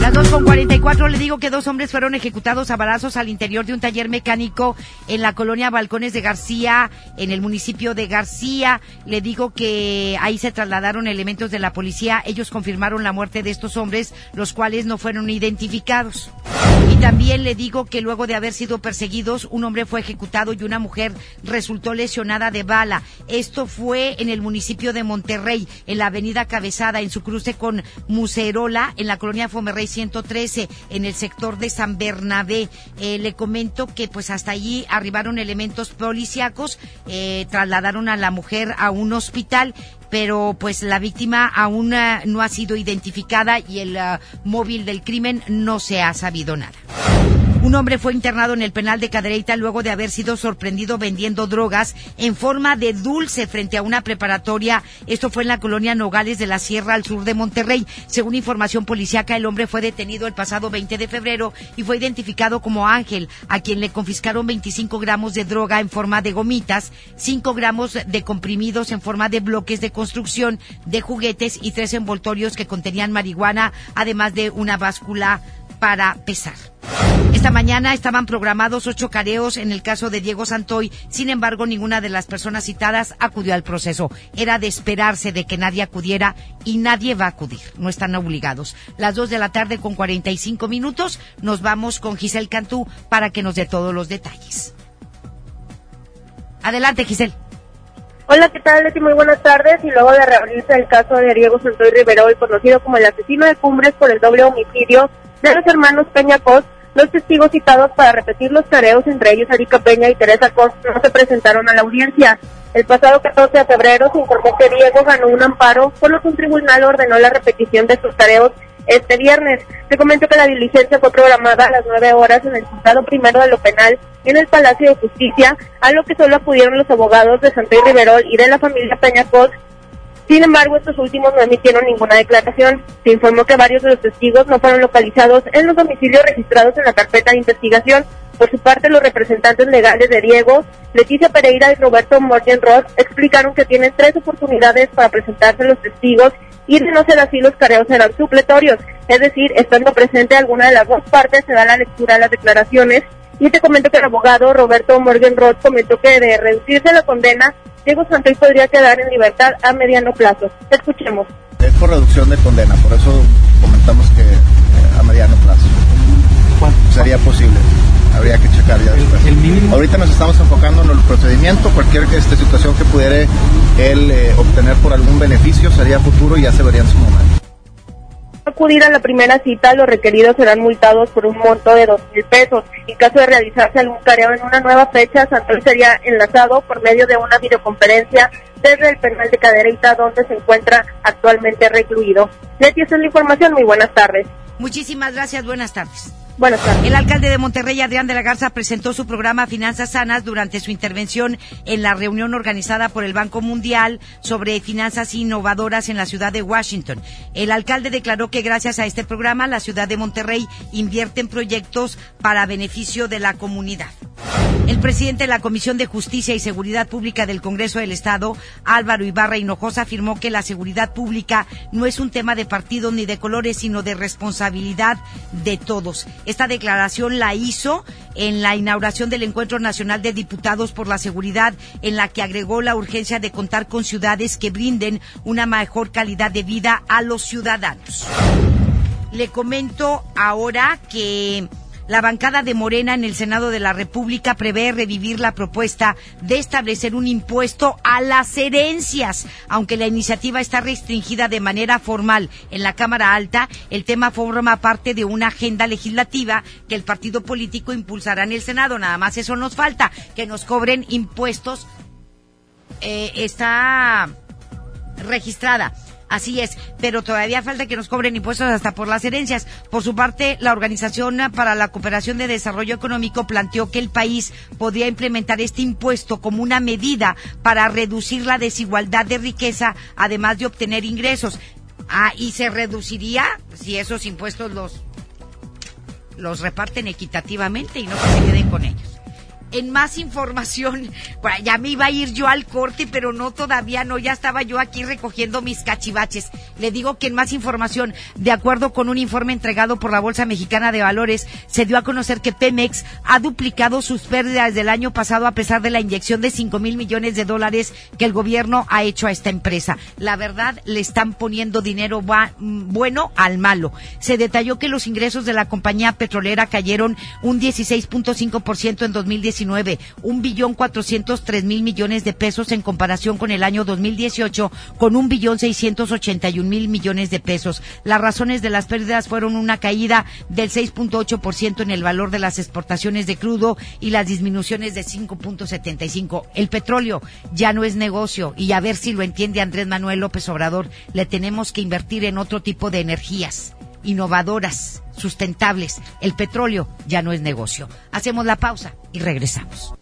Las 2 con 44 le digo que dos hombres fueron ejecutados a balazos al interior de un taller mecánico en la colonia Balcones de García, en el municipio de García. Le digo que ahí se trasladaron elementos de la policía. Ellos confirmaron la muerte de estos hombres, los cuales no fueron identificados. Y también le digo que luego de haber sido perseguidos, un hombre fue ejecutado y una mujer resultó lesionada de bala. Esto fue en el municipio de Monterrey, en la avenida Cabezada, en su cruce con Mucerola, en la colonia Fomerrey 113, en el sector de San Bernabé. Eh, le comento que pues hasta allí arribaron elementos policíacos, eh, trasladaron a la mujer a un hospital pero pues la víctima aún uh, no ha sido identificada y el uh, móvil del crimen no se ha sabido nada. Un hombre fue internado en el penal de Cadereyta luego de haber sido sorprendido vendiendo drogas en forma de dulce frente a una preparatoria. Esto fue en la colonia Nogales de la Sierra al sur de Monterrey. Según información policíaca, el hombre fue detenido el pasado 20 de febrero y fue identificado como Ángel, a quien le confiscaron 25 gramos de droga en forma de gomitas, 5 gramos de comprimidos en forma de bloques de construcción, de juguetes y tres envoltorios que contenían marihuana, además de una báscula para pesar. Esta mañana estaban programados ocho careos en el caso de Diego Santoy, sin embargo ninguna de las personas citadas acudió al proceso. Era de esperarse de que nadie acudiera y nadie va a acudir, no están obligados. Las dos de la tarde con 45 minutos nos vamos con Giselle Cantú para que nos dé todos los detalles. Adelante Giselle. Hola, ¿qué tal, Leti? Muy buenas tardes. Y luego de reabrirse el caso de Diego Santoy Riverol, conocido como el asesino de Cumbres por el doble homicidio de los hermanos Peña Cos, los testigos citados para repetir los tareos, entre ellos Erika Peña y Teresa Cos, no se presentaron a la audiencia. El pasado 14 de febrero se informó que Diego ganó un amparo, por lo que un tribunal ordenó la repetición de sus tareos este viernes. Te comento que la diligencia fue programada a las 9 horas en el juzgado primero de lo penal y en el Palacio de Justicia, a lo que solo acudieron los abogados de Santoy Riverol y de la familia Peña Cos. Sin embargo, estos últimos no emitieron ninguna declaración. Se informó que varios de los testigos no fueron localizados en los domicilios registrados en la carpeta de investigación. Por su parte, los representantes legales de Diego, Leticia Pereira y Roberto Morgan Ross explicaron que tienen tres oportunidades para presentarse los testigos y de no ser así los careos serán supletorios, es decir, estando presente alguna de las dos partes se da la lectura de las declaraciones y te comento que el abogado Roberto Morgan Roth comentó que de reducirse la condena, Diego Santoy podría quedar en libertad a mediano plazo. Escuchemos. Es por reducción de condena, por eso comentamos que eh, a mediano plazo. Sería posible. Habría que checar ya después. Ahorita nos estamos enfocando en el procedimiento, cualquier este, situación que pudiera él eh, obtener por algún beneficio sería futuro y ya se vería en su momento acudir a la primera cita, los requeridos serán multados por un monto de dos mil pesos. En caso de realizarse algún careo en una nueva fecha, Santoy sería enlazado por medio de una videoconferencia desde el penal de Cadereyta, donde se encuentra actualmente recluido. Leti, esa es la información. Muy buenas tardes. Muchísimas gracias. Buenas tardes. El alcalde de Monterrey, Adrián de la Garza, presentó su programa Finanzas Sanas durante su intervención en la reunión organizada por el Banco Mundial sobre finanzas innovadoras en la ciudad de Washington. El alcalde declaró que gracias a este programa la ciudad de Monterrey invierte en proyectos para beneficio de la comunidad. El presidente de la Comisión de Justicia y Seguridad Pública del Congreso del Estado, Álvaro Ibarra Hinojosa, afirmó que la seguridad pública no es un tema de partido ni de colores, sino de responsabilidad de todos. Esta declaración la hizo en la inauguración del Encuentro Nacional de Diputados por la Seguridad, en la que agregó la urgencia de contar con ciudades que brinden una mejor calidad de vida a los ciudadanos. Le comento ahora que la bancada de Morena en el Senado de la República prevé revivir la propuesta de establecer un impuesto a las herencias. Aunque la iniciativa está restringida de manera formal en la Cámara Alta, el tema forma parte de una agenda legislativa que el partido político impulsará en el Senado. Nada más eso nos falta, que nos cobren impuestos. Eh, está registrada Así es, pero todavía falta que nos cobren impuestos hasta por las herencias. Por su parte, la Organización para la Cooperación de Desarrollo Económico planteó que el país podría implementar este impuesto como una medida para reducir la desigualdad de riqueza, además de obtener ingresos. Ah, y se reduciría si esos impuestos los los reparten equitativamente y no se queden con ellos en más información, ya me iba a ir yo al corte, pero no todavía, no, ya estaba yo aquí recogiendo mis cachivaches. Le digo que en más información, de acuerdo con un informe entregado por la Bolsa Mexicana de Valores, se dio a conocer que Pemex ha duplicado sus pérdidas del año pasado a pesar de la inyección de 5 mil millones de dólares que el gobierno ha hecho a esta empresa. La verdad, le están poniendo dinero bueno al malo. Se detalló que los ingresos de la compañía petrolera cayeron un 16.5% en 2019 un billón cuatrocientos tres mil millones de pesos en comparación con el año 2018 con un billón seiscientos ochenta y un mil millones de pesos. Las razones de las pérdidas fueron una caída del 6.8% en el valor de las exportaciones de crudo y las disminuciones de 5.75. El petróleo ya no es negocio y a ver si lo entiende Andrés Manuel López Obrador, le tenemos que invertir en otro tipo de energías innovadoras, sustentables. El petróleo ya no es negocio. Hacemos la pausa y regresamos.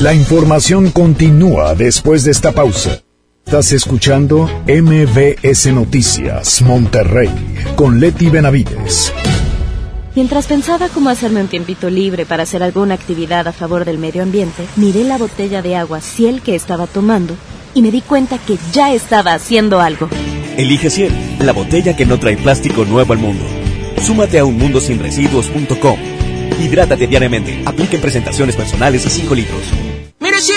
La información continúa después de esta pausa. Estás escuchando MBS Noticias Monterrey con Leti Benavides. Mientras pensaba cómo hacerme un tiempito libre para hacer alguna actividad a favor del medio ambiente, miré la botella de agua Ciel que estaba tomando y me di cuenta que ya estaba haciendo algo. Elige Ciel, la botella que no trae plástico nuevo al mundo. Súmate a unmundosinresiduos.com. Hidrátate diariamente. Aplica en presentaciones personales y 5 litros.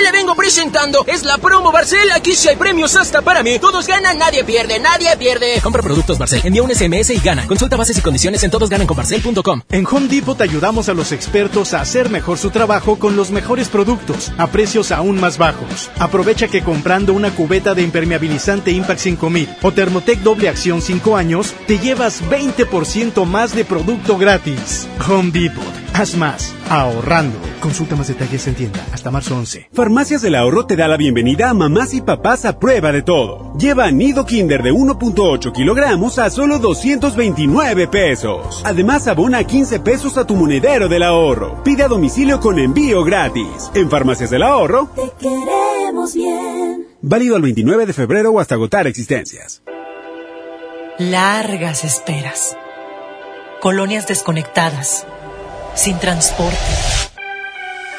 Le vengo presentando. Es la promo Barcel. Aquí sí hay premios hasta para mí. Todos ganan, nadie pierde, nadie pierde. Compra productos Barcel. Envía un SMS y gana. Consulta bases y condiciones en todosgananconbarcel.com. En Home Depot ayudamos a los expertos a hacer mejor su trabajo con los mejores productos a precios aún más bajos. Aprovecha que comprando una cubeta de impermeabilizante Impact 5000 o Thermotec doble acción 5 años, te llevas 20% más de producto gratis. Home Depot. Haz más. Ahorrando. Consulta más detalles en tienda hasta marzo 11. Farmacias del Ahorro te da la bienvenida a mamás y papás a prueba de todo. Lleva nido Kinder de 1.8 kilogramos a solo 229 pesos. Además, abona 15 pesos a tu monedero del ahorro. Pide a domicilio con envío gratis. En Farmacias del Ahorro. Te queremos bien. Válido al 29 de febrero o hasta agotar existencias. Largas esperas. Colonias desconectadas. Sin transporte.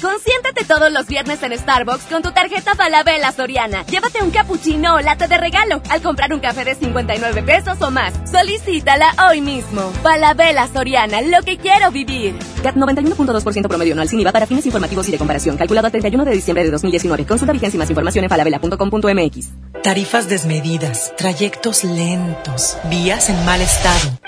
Consiéntate todos los viernes en Starbucks con tu tarjeta Falabella Soriana. Llévate un cappuccino o latte de regalo al comprar un café de 59 pesos o más. Solicítala hoy mismo. Falabella Soriana, lo que quiero vivir. CAT 91.2% promedio anual sin IVA para fines informativos y de comparación. Calculado a 31 de diciembre de 2019. Consulta vigencia y más información en falabella.com.mx. Tarifas desmedidas, trayectos lentos, vías en mal estado.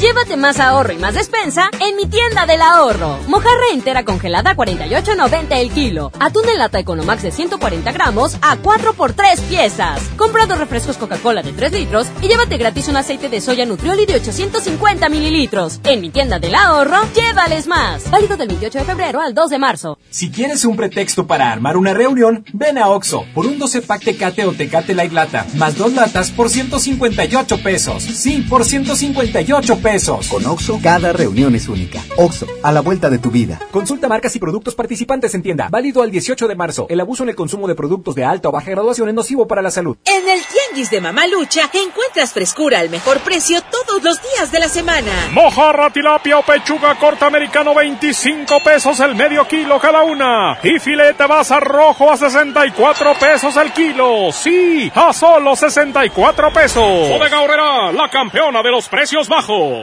Llévate más ahorro y más despensa en mi tienda del ahorro. Mojarra entera congelada a 48.90 el kilo. Atún en lata Economax de 140 gramos a 4 por 3 piezas. Compra dos refrescos Coca-Cola de 3 litros y llévate gratis un aceite de soya Nutrioli de 850 mililitros. En mi tienda del ahorro, llévales más. Válido del 28 de febrero al 2 de marzo. Si quieres un pretexto para armar una reunión, ven a Oxo por un 12 pack Tecate o Tecate Light Lata, más dos latas por 158 pesos. Sí, por 158 pesos. Con Oxo, cada reunión es única. Oxo, a la vuelta de tu vida. Consulta marcas y productos participantes en tienda. Válido al 18 de marzo. El abuso en el consumo de productos de alta o baja graduación es nocivo para la salud. En el Tianguis de Mamalucha encuentras frescura al mejor precio todos los días de la semana. Mojarra, tilapia o pechuga corta americano 25 pesos el medio kilo cada una. Y filete basa rojo a 64 pesos el kilo. Sí, a solo 64 pesos. Bodega Horrera, la campeona de los precios bajos.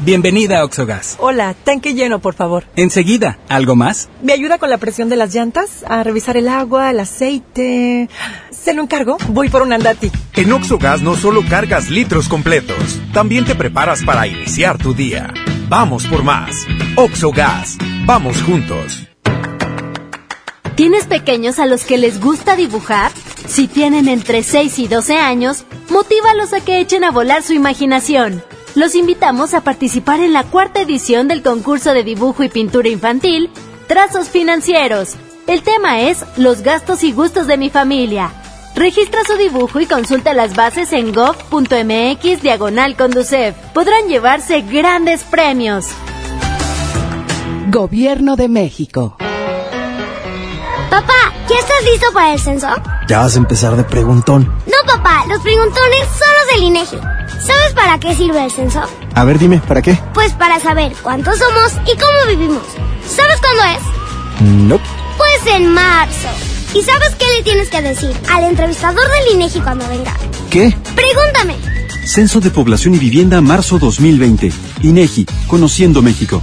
Bienvenida a Oxogas. Hola, tanque lleno, por favor. Enseguida, ¿algo más? ¿Me ayuda con la presión de las llantas? A revisar el agua, el aceite. ¿Se lo encargo? Voy por un andati. En Oxogas no solo cargas litros completos, también te preparas para iniciar tu día. Vamos por más. Oxogas. Vamos juntos. ¿Tienes pequeños a los que les gusta dibujar? Si tienen entre 6 y 12 años, motívalos a que echen a volar su imaginación. Los invitamos a participar en la cuarta edición del concurso de dibujo y pintura infantil, Trazos Financieros. El tema es Los gastos y gustos de mi familia. Registra su dibujo y consulta las bases en gov.mx diagonal conducef. Podrán llevarse grandes premios. Gobierno de México. Papá, ¿ya estás listo para el censo? Ya vas a empezar de preguntón. No, papá, los preguntones son del INEGI. ¿Sabes para qué sirve el censo? A ver, dime, ¿para qué? Pues para saber cuántos somos y cómo vivimos. ¿Sabes cuándo es? No. Pues en marzo. ¿Y sabes qué le tienes que decir al entrevistador del INEGI cuando venga? ¿Qué? Pregúntame. Censo de Población y Vivienda marzo 2020. INEGI, Conociendo México.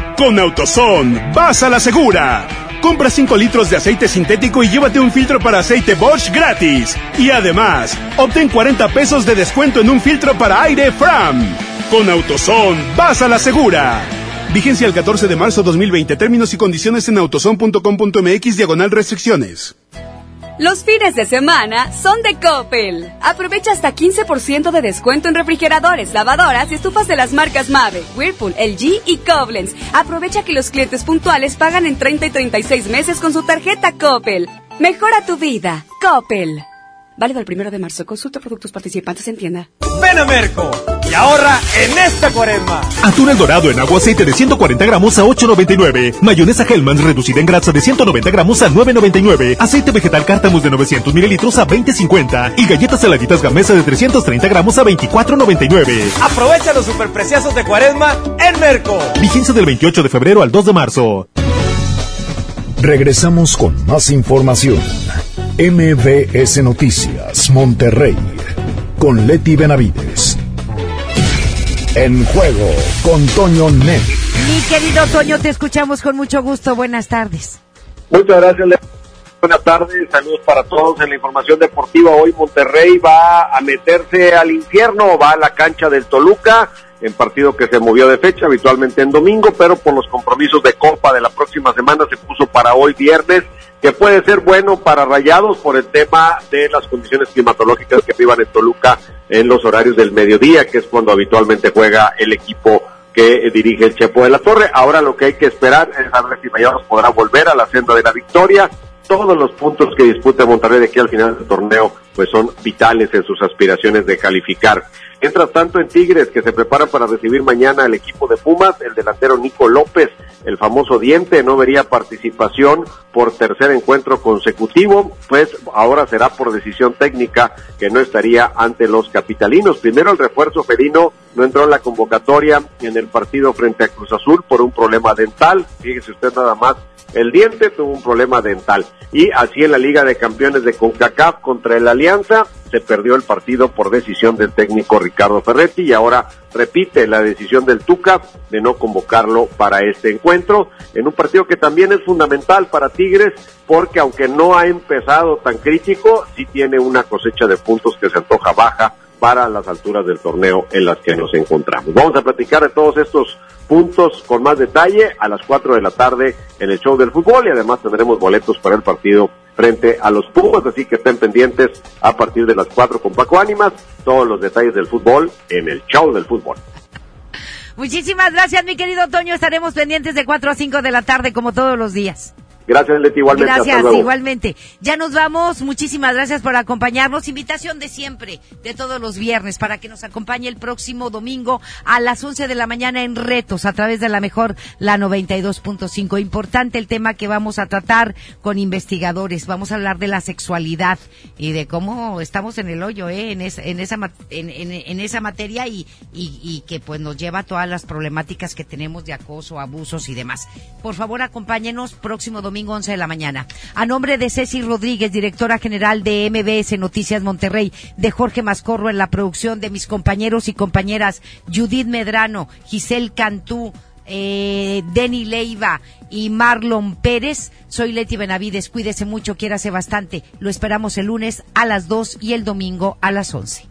Con AutoZone, vas a la segura. Compra 5 litros de aceite sintético y llévate un filtro para aceite Bosch gratis. Y además, obtén 40 pesos de descuento en un filtro para aire Fram. Con AutoZone, vas a la segura. Vigencia el 14 de marzo 2020. Términos y condiciones en autozone.com.mx diagonal restricciones. Los fines de semana son de Coppel. Aprovecha hasta 15% de descuento en refrigeradores, lavadoras y estufas de las marcas Mave, Whirlpool, LG y Koblenz. Aprovecha que los clientes puntuales pagan en 30 y 36 meses con su tarjeta Coppel. Mejora tu vida. Coppel. Válido el primero de marzo. Consulta productos participantes en tienda. Ven a Merco y ahorra en esta cuaresma. Atún el dorado en agua aceite de 140 gramos a 8.99. Mayonesa Hellmann's reducida en grasa de 190 gramos a 9.99. Aceite vegetal Cártamus de 900 mililitros a 20.50. Y galletas saladitas Gamesa de 330 gramos a 24.99. Aprovecha los superpreciosos de cuaresma en Merco. Vigencia del 28 de febrero al 2 de marzo. Regresamos con más información. MBS Noticias, Monterrey, con Leti Benavides. En juego con Toño Net. Mi querido Toño, te escuchamos con mucho gusto. Buenas tardes. Muchas gracias, Leti. Buenas tardes, saludos para todos en la información deportiva. Hoy Monterrey va a meterse al infierno, va a la cancha del Toluca, en partido que se movió de fecha, habitualmente en domingo, pero por los compromisos de Copa de la próxima semana se puso para hoy viernes que puede ser bueno para Rayados por el tema de las condiciones climatológicas que vivan en Toluca en los horarios del mediodía, que es cuando habitualmente juega el equipo que dirige el Chepo de la Torre. Ahora lo que hay que esperar es a ver si Rayados podrá volver a la senda de la victoria. Todos los puntos que dispute Monterrey de aquí al final del torneo pues son vitales en sus aspiraciones de calificar. Mientras tanto, en Tigres, que se prepara para recibir mañana al equipo de Pumas, el delantero Nico López, el famoso diente, no vería participación por tercer encuentro consecutivo, pues ahora será por decisión técnica que no estaría ante los capitalinos. Primero el refuerzo felino no entró en la convocatoria en el partido frente a Cruz Azul por un problema dental. Fíjese usted nada más el diente tuvo un problema dental. Y así en la Liga de Campeones de CONCACAF contra el Alianza se perdió el partido por decisión del técnico Ricardo Ferretti y ahora repite la decisión del Tuca de no convocarlo para este encuentro en un partido que también es fundamental para Tigres porque aunque no ha empezado tan crítico, sí tiene una cosecha de puntos que se antoja baja para las alturas del torneo en las que nos encontramos. Vamos a platicar de todos estos puntos con más detalle a las 4 de la tarde en el show del fútbol y además tendremos boletos para el partido frente a los Pumas, así que estén pendientes a partir de las 4 con Paco Ánimas, todos los detalles del fútbol en el show del fútbol. Muchísimas gracias, mi querido Toño. Estaremos pendientes de 4 a 5 de la tarde, como todos los días. Gracias, Leti, igualmente. Gracias, igualmente. Ya nos vamos. Muchísimas gracias por acompañarnos. Invitación de siempre, de todos los viernes, para que nos acompañe el próximo domingo a las 11 de la mañana en Retos, a través de la mejor, la 92.5. Importante el tema que vamos a tratar con investigadores. Vamos a hablar de la sexualidad y de cómo estamos en el hoyo, ¿eh? En, en, esa, en, en, esa materia y, y, y que pues nos lleva a todas las problemáticas que tenemos de acoso, abusos y demás. Por favor, acompáñenos próximo domingo 11 de la mañana. A nombre de Ceci Rodríguez, directora general de MBS Noticias Monterrey, de Jorge Mascorro en la producción, de mis compañeros y compañeras Judith Medrano, Giselle Cantú, eh, Denny Leiva y Marlon Pérez. Soy Leti Benavides. Cuídese mucho, quiérase bastante. Lo esperamos el lunes a las 2 y el domingo a las 11.